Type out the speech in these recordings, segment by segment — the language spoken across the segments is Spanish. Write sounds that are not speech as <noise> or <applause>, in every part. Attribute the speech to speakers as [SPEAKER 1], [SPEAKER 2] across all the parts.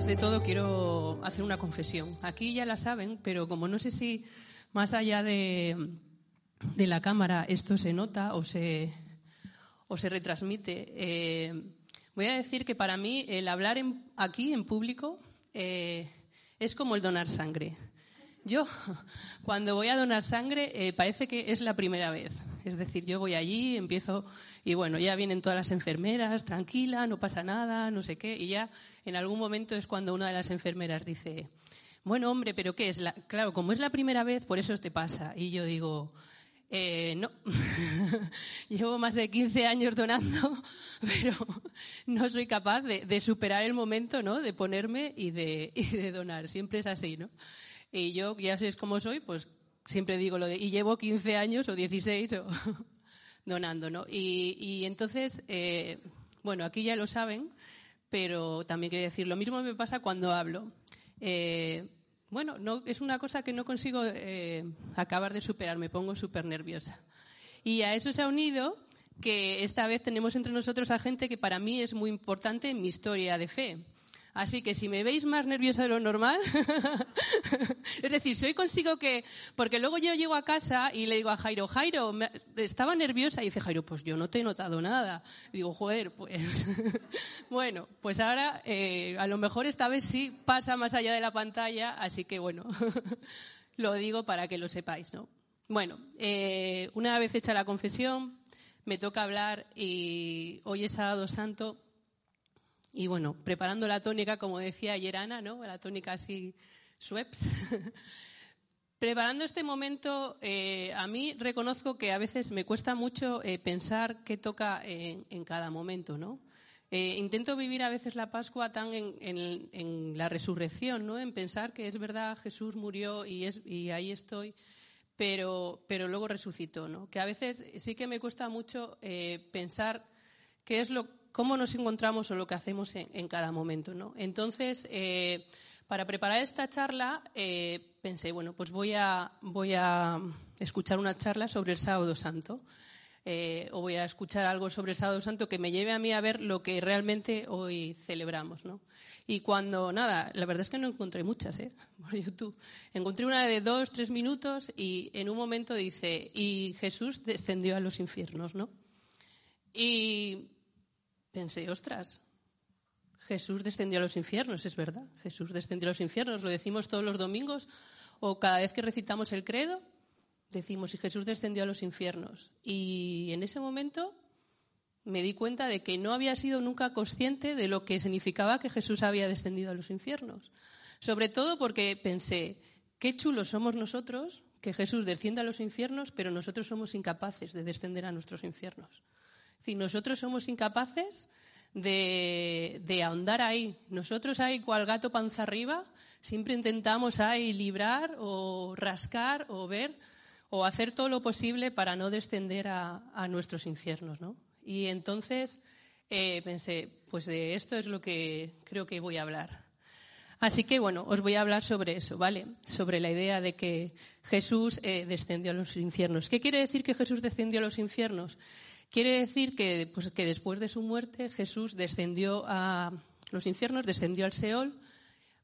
[SPEAKER 1] antes de todo quiero hacer una confesión. Aquí ya la saben, pero como no sé si más allá de, la cámara esto se nota o se, o se retransmite, eh, voy a decir que para mí el hablar aquí en público eh, es como el donar sangre. Yo, <laughs> cuando voy a donar sangre, eh, parece que es la primera vez. Es decir, yo voy allí, empiezo y bueno, ya vienen todas las enfermeras, tranquila, no pasa nada, no sé qué, y ya en algún momento es cuando una de las enfermeras dice, bueno, hombre, pero ¿qué es? La... Claro, como es la primera vez, por eso te pasa. Y yo digo, eh, no, <laughs> llevo más de 15 años donando, <laughs> pero no soy capaz de, superar el momento, ¿no? De ponerme y de, <laughs> y de donar. Siempre es así, ¿no? Y yo, ya sé cómo soy, pues siempre digo lo de, y llevo 15 años o 16 o <laughs> donando, ¿no? Y, entonces, eh, bueno, aquí ya lo saben, pero también quiero decir, lo mismo me pasa cuando hablo. Eh, bueno, no, es una cosa que no consigo eh, acabar de superar, me pongo súper nerviosa. Y a eso se ha unido que esta vez tenemos entre nosotros a gente que para mí es muy importante en mi historia de fe. Así que si me veis más nerviosa de lo normal, <laughs> es decir, si hoy consigo que, porque luego yo llego a casa y le digo a Jairo, Jairo, estaba nerviosa y dice Jairo, pues yo no te he notado nada. digo, joder, pues, <laughs> bueno, pues ahora eh, a lo mejor esta vez sí pasa más allá de la pantalla, así que bueno, <laughs> lo digo para que lo sepáis, ¿no? Bueno, eh, una vez hecha la confesión, me toca hablar y hoy es sábado santo y bueno, preparando la tónica, como decía ayer Ana, ¿no? La tónica así, Schweppes. <laughs> preparando este momento, eh, a mí reconozco que a veces me cuesta mucho eh, pensar qué toca en, cada momento, ¿no? Eh, intento vivir a veces la Pascua tan en, la resurrección, ¿no? En pensar que es verdad, Jesús murió y, es, y ahí estoy, pero, pero luego resucitó, ¿no? Que a veces sí que me cuesta mucho pensar qué es lo cómo nos encontramos o lo que hacemos en, cada momento. ¿no? Entonces, eh, para preparar esta charla, eh, pensé, bueno, pues voy a, voy a escuchar una charla sobre el Sábado Santo. Eh, o voy a escuchar algo sobre el Sábado Santo que me lleve a mí a ver lo que realmente hoy celebramos, ¿no? Y cuando, nada, la verdad es que no encontré muchas, ¿eh? <laughs> Por YouTube. Encontré una de dos, tres minutos y en un momento dice, y Jesús descendió a los infiernos, ¿no? Y pensé, ostras, Jesús descendió a los infiernos, es verdad. Jesús descendió a los infiernos, lo decimos todos los domingos o cada vez que recitamos el credo, decimos, y Jesús descendió a los infiernos. Y en ese momento me di cuenta de que no había sido nunca consciente de lo que significaba que Jesús había descendido a los infiernos. Sobre todo porque pensé, qué chulos somos nosotros que Jesús descienda a los infiernos, pero nosotros somos incapaces de descender a nuestros infiernos. Si nosotros somos incapaces de, ahondar ahí. Nosotros ahí, cual gato panza arriba, siempre intentamos ahí librar o rascar o ver o hacer todo lo posible para no descender a, nuestros infiernos, ¿no? Y entonces eh, pensé, pues de esto es lo que creo que voy a hablar. Así que, bueno, os voy a hablar sobre eso, ¿vale? Sobre la idea de que Jesús eh, descendió a los infiernos. ¿Qué quiere decir que Jesús descendió a los infiernos? Quiere decir que, pues, que después de su muerte Jesús descendió a los infiernos, descendió al Seol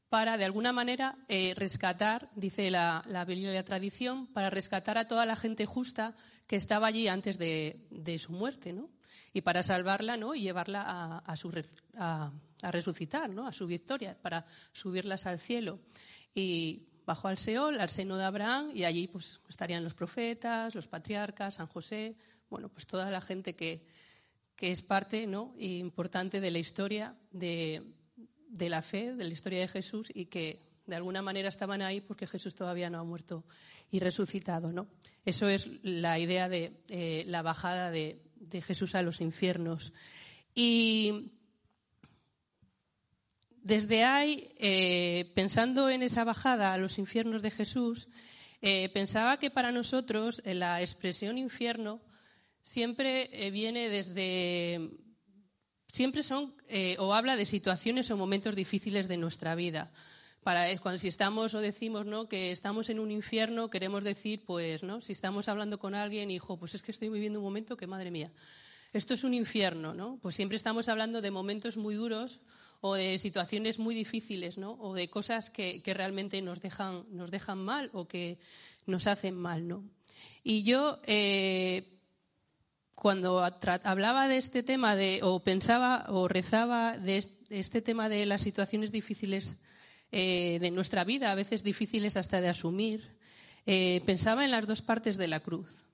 [SPEAKER 1] para, de alguna manera, eh, rescatar, dice la, la, Biblia y la tradición, para rescatar a toda la gente justa que estaba allí antes de, su muerte, ¿no? Y para salvarla, ¿no? Y llevarla a, a, a resucitar, ¿no? A su victoria, para subirlas al cielo. Y bajó al Seol, al seno de Abraham, y allí pues estarían los profetas, los patriarcas, San José, bueno, pues toda la gente que, es parte ¿no? importante de la historia de, la fe, de la historia de Jesús y que de alguna manera estaban ahí porque Jesús todavía no ha muerto y resucitado. ¿no? Eso es la idea de la bajada de, Jesús a los infiernos. Y desde ahí, eh, pensando en esa bajada a los infiernos de Jesús, eh, pensaba que para nosotros la expresión infierno siempre eh, viene desde siempre son eh, o habla de situaciones o momentos difíciles de nuestra vida. Para eh, cuando si estamos o decimos no que estamos en un infierno queremos decir pues no si estamos hablando con alguien hijo pues es que estoy viviendo un momento que madre mía esto es un infierno no pues siempre estamos hablando de momentos muy duros o de situaciones muy difíciles, ¿no? O de cosas que, realmente nos dejan, nos dejan mal o que nos hacen mal, ¿no? Y yo, eh, cuando hablaba de este tema, de, o pensaba o rezaba de este tema de las situaciones difíciles eh, de nuestra vida, a veces difíciles hasta de asumir, eh, pensaba en las dos partes de la cruz.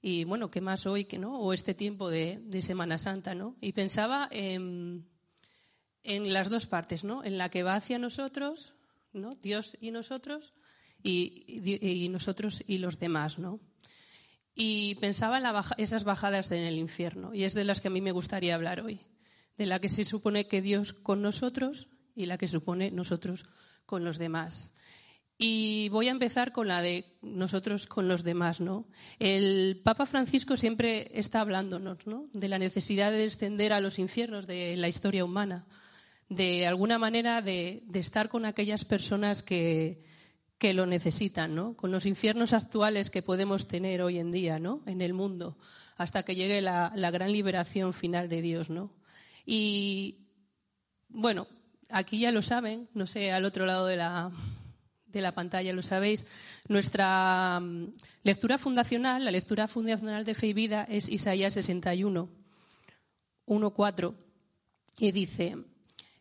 [SPEAKER 1] Y bueno, ¿qué más hoy que no? O este tiempo de, Semana Santa, ¿no? Y pensaba en, las dos partes, ¿no? En la que va hacia nosotros, ¿no? Dios y nosotros, y, nosotros y los demás, ¿no? Y pensaba en esas bajadas en el infierno, y es de las que a mí me gustaría hablar hoy, de la que se supone que Dios con nosotros y la que supone nosotros con los demás. Y voy a empezar con la de nosotros con los demás, ¿no? El Papa Francisco siempre está hablándonos, ¿no? De la necesidad de descender a los infiernos de la historia humana, de alguna manera de, estar con aquellas personas que, que lo necesitan, ¿no? Con los infiernos actuales que podemos tener hoy en día, ¿no? En el mundo, hasta que llegue la, gran liberación final de Dios, ¿no? Y bueno, aquí ya lo saben, no sé, al otro lado de la, de la pantalla, lo sabéis. Nuestra mm, lectura fundacional, la lectura fundacional de Fe y Vida es Isaías 61, 1.4, y dice,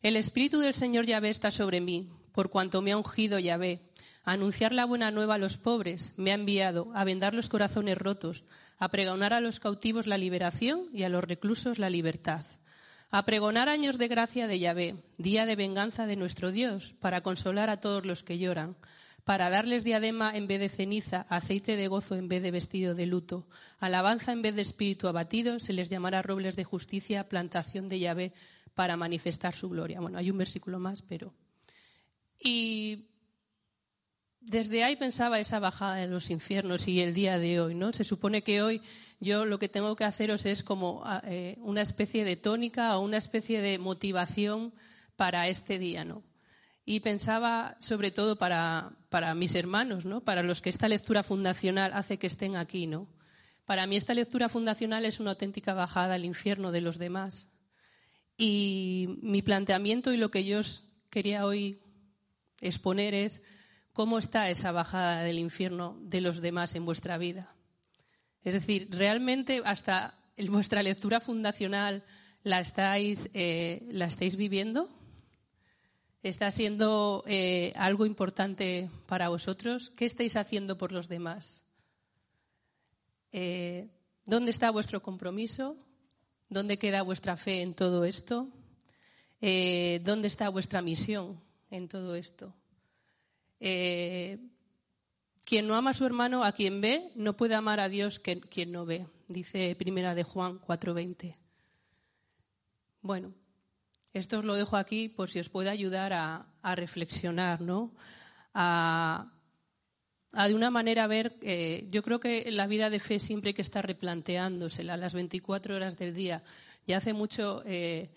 [SPEAKER 1] El Espíritu del Señor Yahvé está sobre mí, por cuanto me ha ungido Yahvé, anunciar la buena nueva a los pobres, me ha enviado a vendar los corazones rotos, a pregonar a los cautivos la liberación y a los reclusos la libertad a pregonar años de gracia de Yahvé, día de venganza de nuestro Dios, para consolar a todos los que lloran, para darles diadema en vez de ceniza, aceite de gozo en vez de vestido de luto, alabanza en vez de espíritu abatido, se les llamará robles de justicia, plantación de Yahvé, para manifestar su gloria. Bueno, hay un versículo más, pero. Y desde ahí pensaba esa bajada de los infiernos y el día de hoy, ¿no? Se supone que hoy yo lo que tengo que haceros es como ah, eh, una especie de tónica o una especie de motivación para este día, ¿no? Y pensaba sobre todo para, para mis hermanos, ¿no? Para los que esta lectura fundacional hace que estén aquí, ¿no? Para mí esta lectura fundacional es una auténtica bajada al infierno de los demás. Y mi planteamiento y lo que yo quería hoy exponer es cómo está esa bajada del infierno de los demás en vuestra vida. Es decir, realmente hasta vuestra lectura fundacional la estáis, eh, la estáis viviendo. ¿Está siendo eh, algo importante para vosotros? ¿Qué estáis haciendo por los demás? Eh, ¿Dónde está vuestro compromiso? ¿Dónde queda vuestra fe en todo esto? ¿Dónde está vuestra misión en todo esto? Quien no ama a su hermano, a quien ve, no puede amar a Dios que, quien no ve, dice Primera de Juan 4:20. Bueno, esto os lo dejo aquí por si os puede ayudar a, reflexionar, ¿no? A, de una manera ver, eh, yo creo que la vida de fe siempre hay que estar replanteándosela las 24 horas del día. Ya hace mucho eh,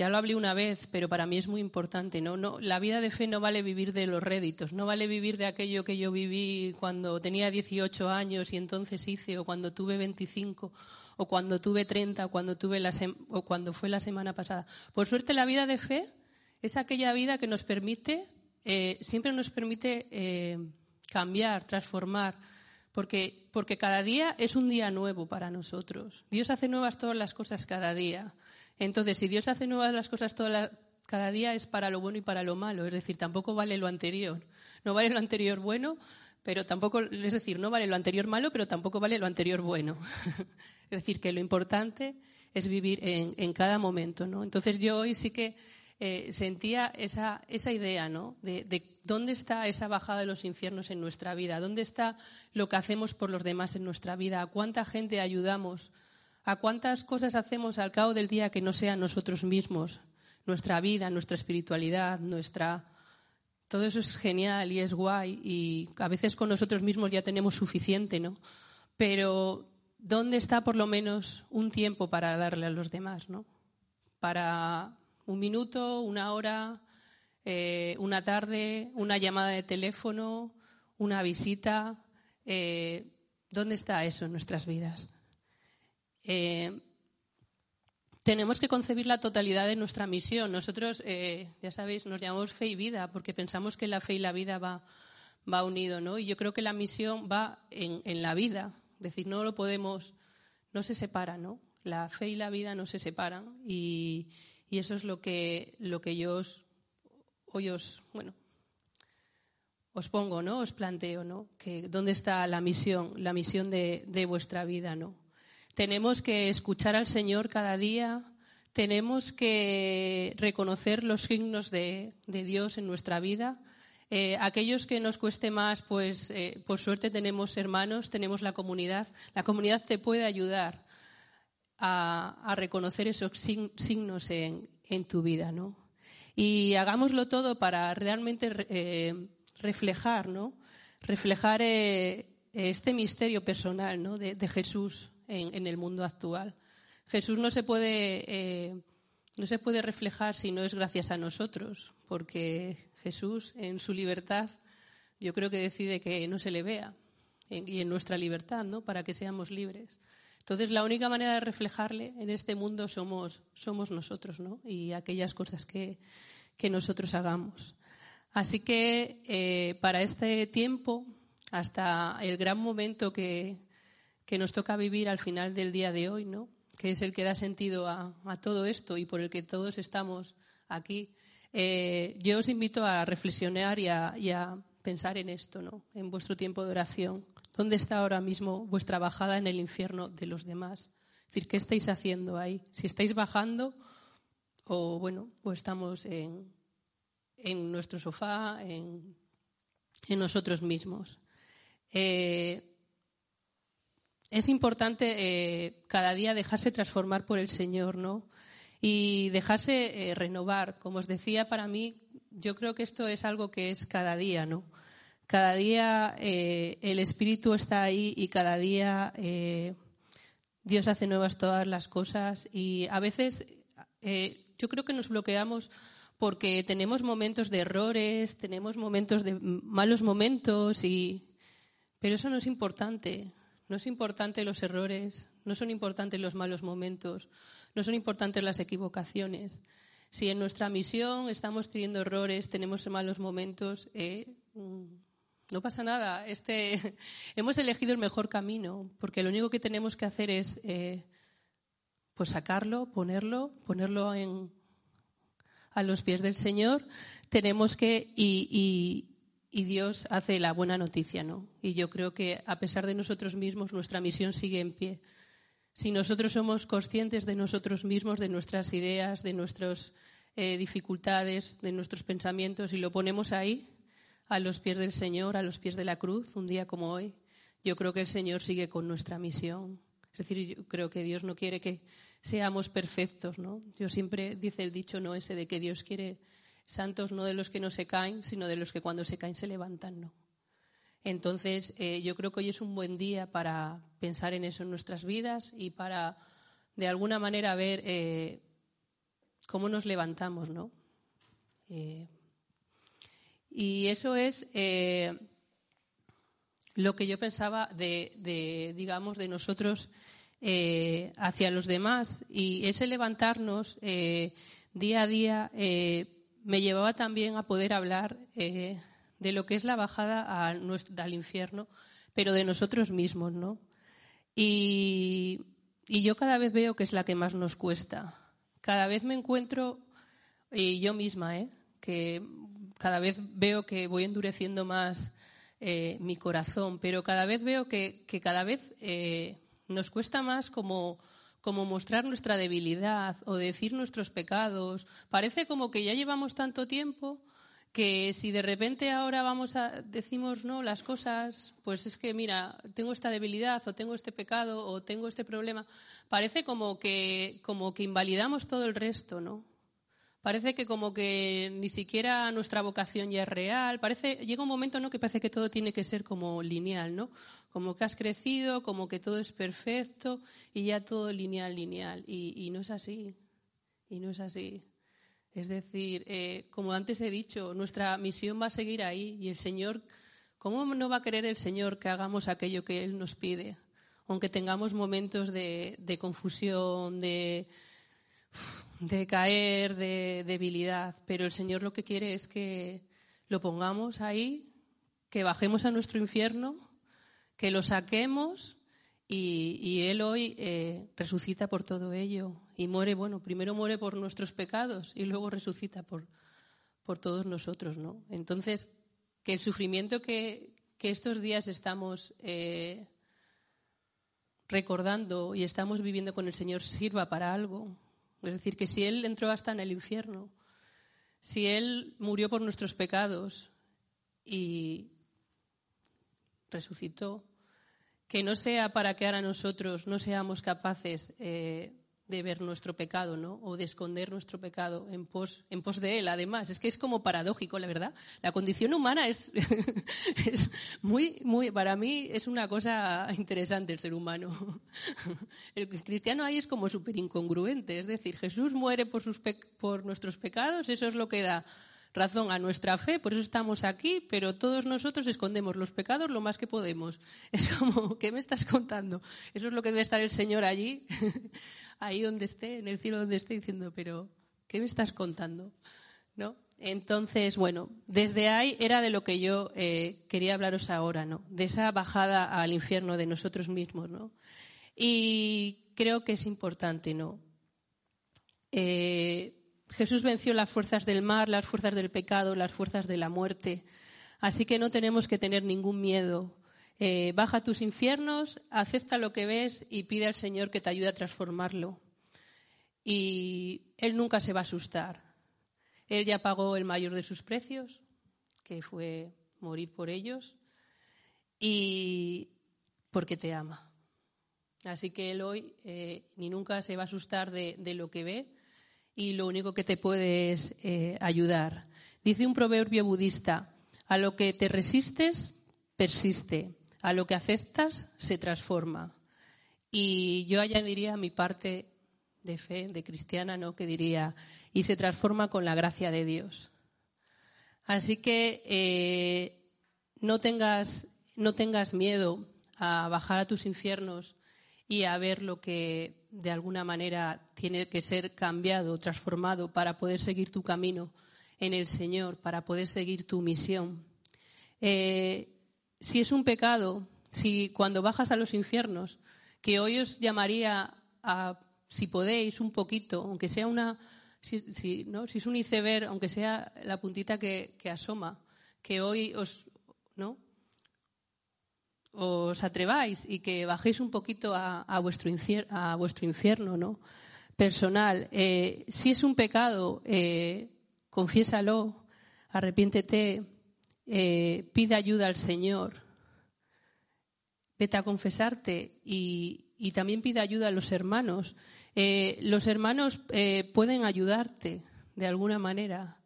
[SPEAKER 1] ya lo hablé una vez, pero para mí es muy importante. ¿no? La vida de fe no vale vivir de los réditos, no vale vivir de aquello que yo viví cuando tenía 18 años y entonces hice, o cuando tuve 25, o cuando tuve 30, o cuando, tuve la o cuando fue la semana pasada. Por suerte, la vida de fe es aquella vida que nos permite, eh, siempre nos permite eh, cambiar, transformar, porque, porque cada día es un día nuevo para nosotros. Dios hace nuevas todas las cosas cada día. Entonces, si Dios hace nuevas las cosas cada día es para lo bueno y para lo malo, es decir, tampoco vale lo anterior. No vale lo anterior bueno, pero tampoco, es decir, no vale lo anterior malo, pero tampoco vale lo anterior bueno. <laughs> es decir, que lo importante es vivir en, cada momento, ¿no? Entonces yo hoy sí que eh, sentía esa, esa idea, ¿no? De, de, dónde está esa bajada de los infiernos en nuestra vida, dónde está lo que hacemos por los demás en nuestra vida, cuánta gente ayudamos ¿A cuántas cosas hacemos al cabo del día que no sean nosotros mismos? Nuestra vida, nuestra espiritualidad, nuestra... Todo eso es genial y es guay y a veces con nosotros mismos ya tenemos suficiente, ¿no? Pero ¿dónde está por lo menos un tiempo para darle a los demás, ¿no? Para un minuto, una hora, eh, una tarde, una llamada de teléfono, una visita. Eh, ¿Dónde está eso en nuestras vidas? Eh, tenemos que concebir la totalidad de nuestra misión. Nosotros, eh, ya sabéis, nos llamamos fe y vida porque pensamos que la fe y la vida va, va unido, ¿no? Y yo creo que la misión va en, en la vida. Es decir, no lo podemos, no se separa, ¿no? La fe y la vida no se separan y, y eso es lo que, lo que yo os, hoy os, bueno, os pongo, ¿no? Os planteo, ¿no? Que dónde está la misión, la misión de, de vuestra vida, ¿no? Tenemos que escuchar al Señor cada día, tenemos que reconocer los signos de, Dios en nuestra vida. Eh, aquellos que nos cueste más, pues eh, por suerte tenemos hermanos, tenemos la comunidad. La comunidad te puede ayudar a, reconocer esos signos en, tu vida, ¿no? Y hagámoslo todo para realmente eh, reflejar, ¿no? Reflejar este misterio personal, ¿no? de Jesús en, el mundo actual. Jesús no se puede eh, no se puede reflejar si no es gracias a nosotros, porque Jesús en su libertad yo creo que decide que no se le vea y en nuestra libertad, ¿no? Para que seamos libres. Entonces la única manera de reflejarle en este mundo somos somos nosotros, ¿no? Y aquellas cosas que, que nosotros hagamos. Así que eh, para este tiempo, hasta el gran momento que, que nos toca vivir al final del día de hoy, ¿no? que es el que da sentido a, todo esto y por el que todos estamos aquí. Eh, yo os invito a reflexionar y a, pensar en esto, ¿no? en vuestro tiempo de oración. ¿Dónde está ahora mismo vuestra bajada en el infierno de los demás? Es decir, ¿qué estáis haciendo ahí? Si estáis bajando o, bueno, o estamos en, nuestro sofá, en, nosotros mismos. Eh, es importante eh, cada día dejarse transformar por el Señor, ¿no? Y dejarse eh, renovar. Como os decía, para mí, yo creo que esto es algo que es cada día, ¿no? Cada día eh, el Espíritu está ahí y cada día Dios hace nuevas todas las cosas y a veces yo creo que nos bloqueamos porque tenemos momentos de errores, tenemos momentos de malos momentos y pero eso no es importante. No es importante los errores, no son importantes los malos momentos, no son importantes las equivocaciones. Si en nuestra misión estamos teniendo errores, tenemos malos momentos, eh, mm, no pasa nada. Este, <laughs> hemos elegido el mejor camino, porque lo único que tenemos que hacer es eh, pues sacarlo, ponerlo, ponerlo en, a los pies del Señor. Tenemos que y, y Dios hace la buena noticia, ¿no? Y yo creo que a pesar de nosotros mismos, nuestra misión sigue en pie. Si nosotros somos conscientes de nosotros mismos, de nuestras ideas, de nuestras eh, dificultades, de nuestros pensamientos, y lo ponemos ahí, a los pies del Señor, a los pies de la cruz, un día como hoy, yo creo que el Señor sigue con nuestra misión. Es decir, yo creo que Dios no quiere que seamos perfectos, ¿no? Yo siempre dice el dicho no ese de que Dios quiere santos no de los que no se caen, sino de los que cuando se caen se levantan, ¿no? Entonces, eh, yo creo que hoy es un buen día para pensar en eso en nuestras vidas y para, de alguna manera, ver eh, cómo nos levantamos, ¿no? Eh, y eso es lo que yo pensaba de, digamos, de nosotros hacia los demás y ese levantarnos día a día me llevaba también a poder hablar eh, de lo que es la bajada al infierno, pero de nosotros mismos, ¿no? Y, yo cada vez veo que es la que más nos cuesta. Cada vez me encuentro, y yo misma, ¿eh? que cada vez veo que voy endureciendo más eh, mi corazón, pero cada vez veo que, que cada vez nos cuesta más como como mostrar nuestra debilidad o decir nuestros pecados. Parece como que ya llevamos tanto tiempo que si de repente ahora vamos a decimos no las cosas, pues es que mira, tengo esta debilidad o tengo este pecado o tengo este problema, parece como que como que invalidamos todo el resto, ¿no? Parece que como que ni siquiera nuestra vocación ya es real. Parece, llega un momento ¿no? que parece que todo tiene que ser como lineal, ¿no? Como que has crecido, como que todo es perfecto y ya todo lineal, lineal. Y, no es así. Y no es así. Es decir, eh, como antes he dicho, nuestra misión va a seguir ahí y el Señor, ¿cómo no va a querer el Señor que hagamos aquello que Él nos pide? Aunque tengamos momentos de confusión, de, de caer, de debilidad. Pero el Señor lo que quiere es que lo pongamos ahí, que bajemos a nuestro infierno, que lo saquemos y, Él hoy eh, resucita por todo ello y muere, bueno, primero muere por nuestros pecados y luego resucita por, por todos nosotros, ¿no? Entonces, que el sufrimiento que, que estos días estamos eh, recordando y estamos viviendo con el Señor sirva para algo. Es decir, que si Él entró hasta en el infierno, si Él murió por nuestros pecados y resucitó, que no sea para que ahora nosotros no seamos capaces eh, de ver nuestro pecado, ¿no? O de esconder nuestro pecado en pos, en pos de él, además. Es que es como paradójico, la verdad. La condición humana es, <laughs> es muy, muy, para mí es una cosa interesante el ser humano. <laughs> El cristiano ahí es como súper incongruente. Es decir, Jesús muere por, sus por nuestros pecados, eso es lo que da razón a nuestra fe, por eso estamos aquí, pero todos nosotros escondemos los pecados lo más que podemos. <laughs> Es como, ¿qué me estás contando? Eso es lo que debe estar el Señor allí, <laughs> ahí donde esté, en el cielo donde esté, diciendo, pero ¿qué me estás contando? ¿No? Entonces, bueno, desde ahí era de lo que yo eh, quería hablaros ahora, ¿no? De esa bajada al infierno de nosotros mismos, ¿no? Y creo que es importante, ¿no? Eh, Jesús venció las fuerzas del mar, las fuerzas del pecado, las fuerzas de la muerte. Así que no tenemos que tener ningún miedo. Eh, baja tus infiernos, acepta lo que ves y pide al Señor que te ayude a transformarlo. Y Él nunca se va a asustar. Él ya pagó el mayor de sus precios, que fue morir por ellos, y porque te ama. Así que Él hoy eh, ni nunca se va a asustar de lo que ve, y lo único que te puede es eh, ayudar. Dice un proverbio budista, a lo que te resistes, persiste, a lo que aceptas, se transforma. Y yo añadiría mi parte de fe, de cristiana, ¿no? que diría, y se transforma con la gracia de Dios. Así que eh, no, tengas, no tengas miedo a bajar a tus infiernos y a ver lo que de alguna manera tiene que ser cambiado, transformado para poder seguir tu camino en el Señor, para poder seguir tu misión. Eh, si es un pecado, si cuando bajas a los infiernos, que hoy os llamaría a, si podéis, un poquito, aunque sea una, si, ¿no? si es un iceberg, aunque sea la puntita que, que asoma, que hoy os, ¿no? Os atreváis y que bajéis un poquito a, vuestro, a vuestro, infierno ¿no? personal. Eh, si es un pecado, eh, confiésalo, arrepiéntete, eh, pide ayuda al Señor, vete a confesarte y, también pide ayuda a los hermanos. los hermanos pueden ayudarte de alguna manera.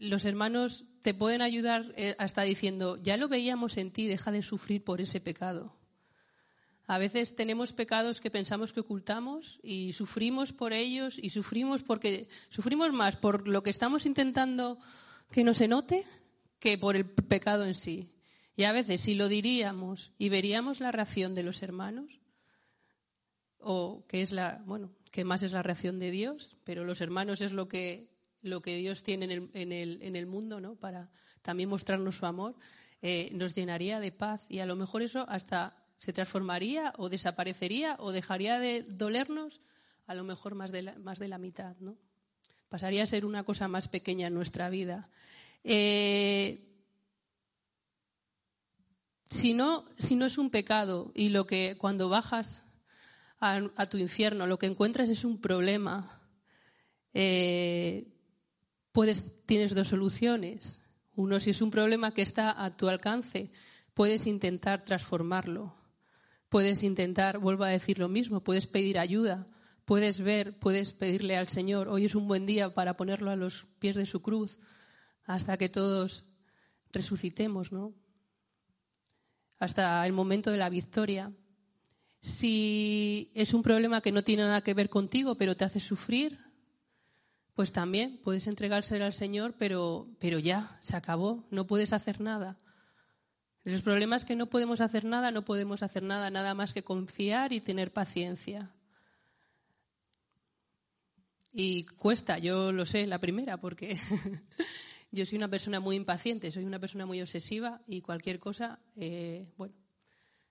[SPEAKER 1] Los hermanos te pueden ayudar eh, hasta diciendo, ya lo veíamos en ti, deja de sufrir por ese pecado. A veces tenemos pecados que pensamos que ocultamos y sufrimos por ellos y sufrimos porque sufrimos más por lo que estamos intentando que no se note que por el pecado en sí. Y a veces si lo diríamos y veríamos la reacción de los hermanos, o que es la, bueno, que más es la reacción de Dios, pero los hermanos es lo que lo que Dios tiene en el, en el, en el mundo, ¿no? Para también mostrarnos su amor, eh, nos llenaría de paz y a lo mejor eso hasta se transformaría o desaparecería o dejaría de dolernos a lo mejor más de la, más de la mitad, ¿no? Pasaría a ser una cosa más pequeña en nuestra vida. Eh, si no, si no es un pecado y lo que cuando bajas a, tu infierno lo que encuentras es un problema, eh, puedes, tienes dos soluciones. Uno, si es un problema que está a tu alcance, puedes intentar transformarlo. Puedes intentar, vuelvo a decir lo mismo, puedes pedir ayuda, puedes ver, puedes pedirle al Señor, hoy es un buen día para ponerlo a los pies de su cruz hasta que todos resucitemos, ¿no? Hasta el momento de la victoria. Si es un problema que no tiene nada que ver contigo, pero te hace sufrir, pues también puedes entregárselo al Señor, pero, pero ya, se acabó, no puedes hacer nada. Los problemas que no podemos hacer nada, no podemos hacer nada, nada más que confiar y tener paciencia. Y cuesta, yo lo sé, la primera, porque <laughs> yo soy una persona muy impaciente, soy una persona muy obsesiva y cualquier cosa, eh, bueno,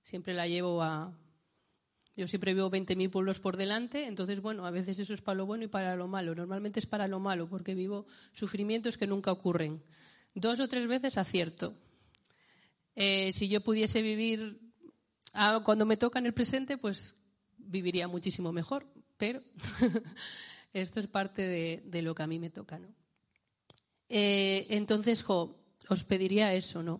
[SPEAKER 1] siempre la llevo a... Yo siempre veo 20.000 pueblos por delante, entonces, bueno, a veces eso es para lo bueno y para lo malo. Normalmente es para lo malo, porque vivo sufrimientos que nunca ocurren. Dos o tres veces acierto. Eh, si yo pudiese vivir cuando me toca en el presente, pues viviría muchísimo mejor, pero <laughs> esto es parte de, lo que a mí me toca, ¿no? Eh, entonces, jo, os pediría eso, ¿no?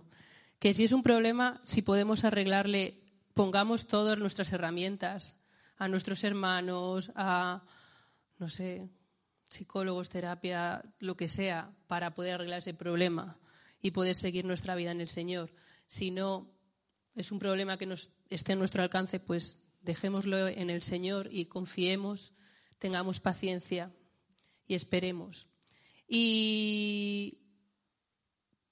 [SPEAKER 1] Que si es un problema, si podemos arreglarle, pongamos todas nuestras herramientas a nuestros hermanos, a, no sé, psicólogos, terapia, lo que sea, para poder arreglar ese problema y poder seguir nuestra vida en el Señor. Si no es un problema que nos esté a nuestro alcance, pues dejémoslo en el Señor y confiemos, tengamos paciencia y esperemos. Y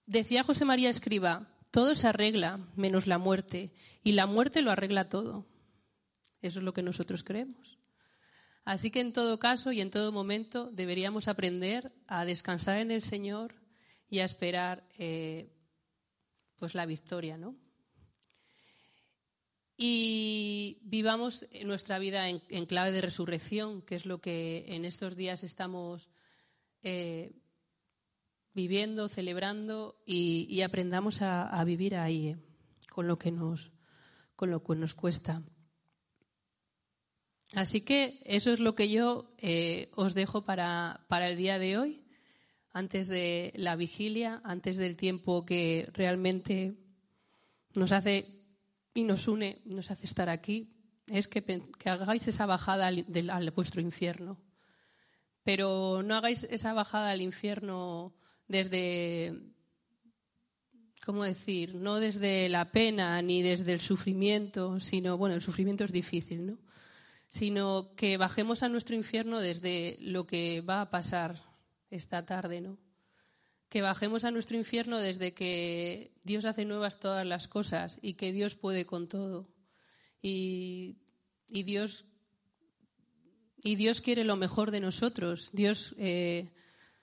[SPEAKER 1] decía José María Escriba, todo se arregla menos la muerte y la muerte lo arregla todo. Eso es lo que nosotros creemos. Así que en todo caso y en todo momento deberíamos aprender a descansar en el Señor y a esperar eh, pues la victoria, ¿no? y vivamos nuestra vida en, clave de resurrección, que es lo que en estos días estamos eh, viviendo, celebrando y, aprendamos a, vivir ahí, eh, con, lo que nos, con lo que nos cuesta. Así que eso es lo que yo eh, os dejo para, para el día de hoy, antes de la vigilia, antes del tiempo que realmente nos hace y nos une, nos hace estar aquí, es que, hagáis esa bajada al, vuestro infierno. Pero no hagáis esa bajada al infierno desde, ¿cómo decir? No desde la pena ni desde el sufrimiento, sino, bueno, el sufrimiento es difícil, ¿no? Sino que bajemos a nuestro infierno desde lo que va a pasar esta tarde, ¿no? que bajemos a nuestro infierno desde que Dios hace nuevas todas las cosas y que Dios puede con todo. Y, Dios y Dios quiere lo mejor de nosotros. Dios eh,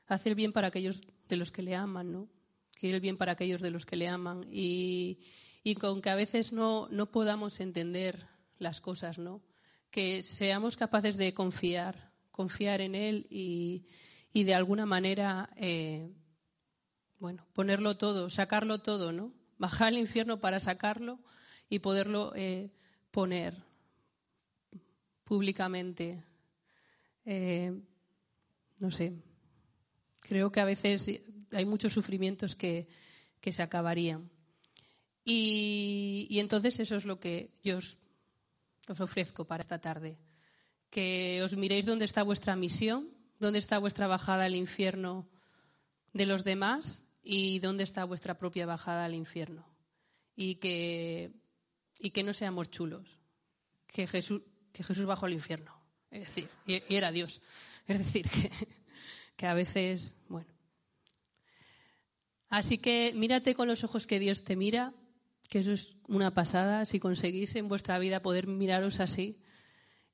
[SPEAKER 1] hace el bien para aquellos de los que le aman, ¿no? Quiere el bien para aquellos de los que le aman. Y, y con que a veces no, no podamos entender las cosas, ¿no? Que seamos capaces de confiar, confiar en Él y, y de alguna manera eh, bueno, ponerlo todo, sacarlo todo, ¿no? Bajar al infierno para sacarlo y poderlo eh, poner públicamente. Eh, no sé, creo que a veces hay muchos sufrimientos que, se acabarían. Y, entonces eso es lo que yo os, os ofrezco para esta tarde. Que os miréis dónde está vuestra misión, dónde está vuestra bajada al infierno de los demás y dónde está vuestra propia bajada al infierno. Y que, y que no seamos chulos, que Jesús, que Jesús bajó al infierno. Es decir, y, era Dios. Es decir, que, que a veces, bueno. Así que mírate con los ojos que Dios te mira, que eso es una pasada, si conseguís en vuestra vida poder miraros así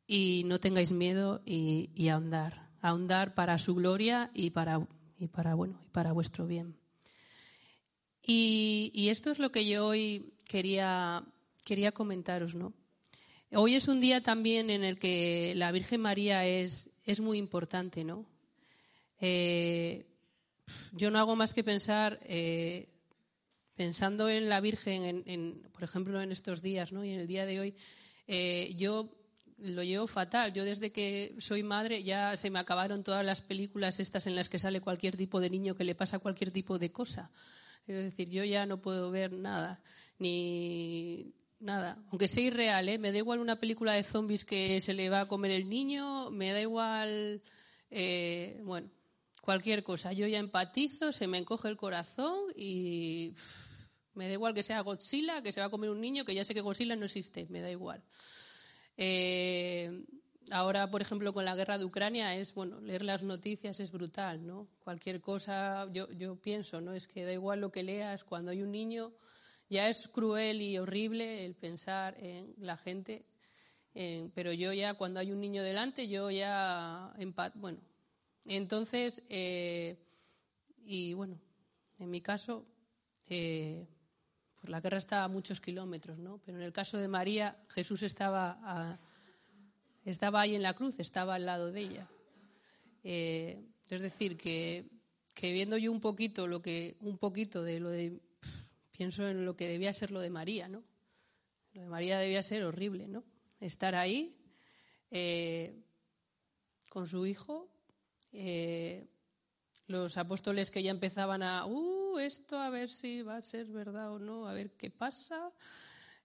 [SPEAKER 1] y no tengáis miedo y, y ahondar, ahondar para su gloria y para, y para, bueno, y para vuestro bien. Y, esto es lo que yo hoy quería, quería comentaros, ¿no? Hoy es un día también en el que la Virgen María es, es muy importante, ¿no? Eh, yo no hago más que pensar, eh, pensando en la Virgen, en, por ejemplo, en estos días, ¿no? Y en el día de hoy, eh, yo lo llevo fatal. Yo desde que soy madre ya se me acabaron todas las películas estas en las que sale cualquier tipo de niño que le pasa cualquier tipo de cosa. Es decir, yo ya no puedo ver nada, ni nada. Aunque sea irreal, ¿eh? me da igual una película de zombies que se le va a comer el niño, me da igual, eh, bueno, cualquier cosa. Yo ya empatizo, se me encoge el corazón y me da igual que sea Godzilla, que se va a comer un niño, que ya sé que Godzilla no existe, me da igual. Eh, ahora, por ejemplo, con la guerra de Ucrania es, bueno, leer las noticias es brutal, ¿no? Cualquier cosa, yo, yo pienso, ¿no? Es que da igual lo que leas, cuando hay un niño, ya es cruel y horrible el pensar en la gente, pero yo ya, cuando hay un niño delante, yo ya, bueno, entonces, eh, y bueno, en mi caso, pues la guerra estaba a muchos kilómetros, ¿no? Pero en el caso de María, Jesús estaba, estaba ahí en la cruz, estaba al lado de ella. Eh, es decir, que, viendo yo un poquito lo que, un poquito de lo de, pienso en lo que debía ser lo de María, ¿no? Lo de María debía ser horrible, ¿no? Estar ahí con su hijo, eh, los apóstoles que ya empezaban a, uh, esto a ver si va a ser verdad o no, a ver qué pasa.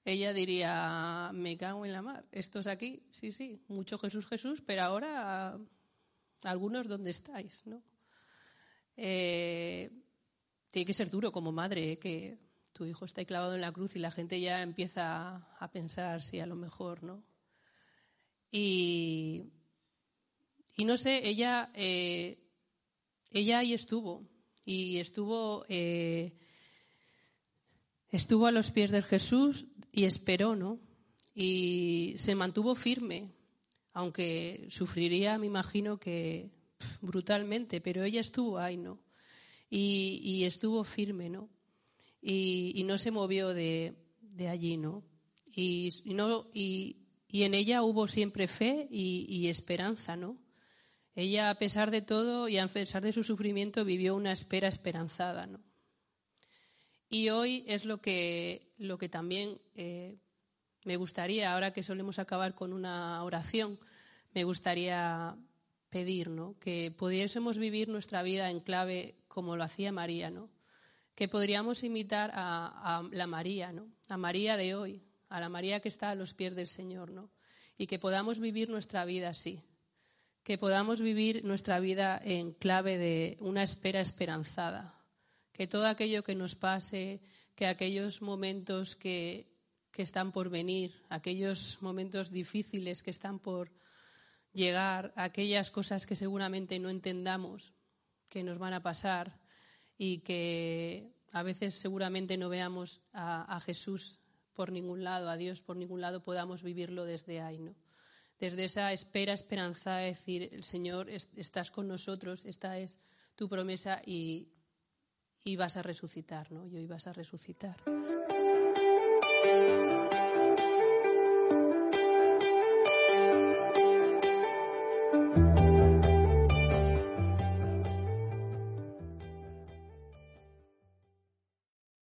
[SPEAKER 1] Ella diría, me cago en la mar, esto es aquí, sí, sí, mucho Jesús, Jesús, pero ahora algunos dónde estáis, ¿no? Eh, tiene que ser duro como madre, que tu hijo está clavado en la cruz y la gente ya empieza a pensar si a lo mejor, ¿no? Y, no sé, ella, eh, ella ahí estuvo y estuvo, eh, estuvo a los pies de Jesús y esperó, ¿no? Y se mantuvo firme, aunque sufriría, me imagino que brutalmente, pero ella estuvo ahí, ¿no? Y, estuvo firme, ¿no? Y, no se movió de, allí, ¿no? Y, no y, en ella hubo siempre fe y, esperanza, ¿no? Ella, a pesar de todo y a pesar de su sufrimiento, vivió una espera esperanzada, ¿no? Y hoy es lo que, lo que también eh, me gustaría, ahora que solemos acabar con una oración, me gustaría pedir ¿no? que pudiésemos vivir nuestra vida en clave como lo hacía María, ¿no? que podríamos imitar a, la María, ¿no? a María de hoy, a la María que está a los pies del Señor, ¿no? y que podamos vivir nuestra vida así, que podamos vivir nuestra vida en clave de una espera esperanzada, que todo aquello que nos pase, que aquellos momentos que, que están por venir, aquellos momentos difíciles que están por llegar aquellas cosas que seguramente no entendamos, que nos van a pasar y que a veces seguramente no veamos a, Jesús por ningún lado, a Dios por ningún lado, podamos vivirlo desde ahí, ¿no? Desde esa espera, esperanza, de decir, el Señor, estás con nosotros, esta es tu promesa y, y vas a resucitar, ¿no? Y hoy vas a resucitar.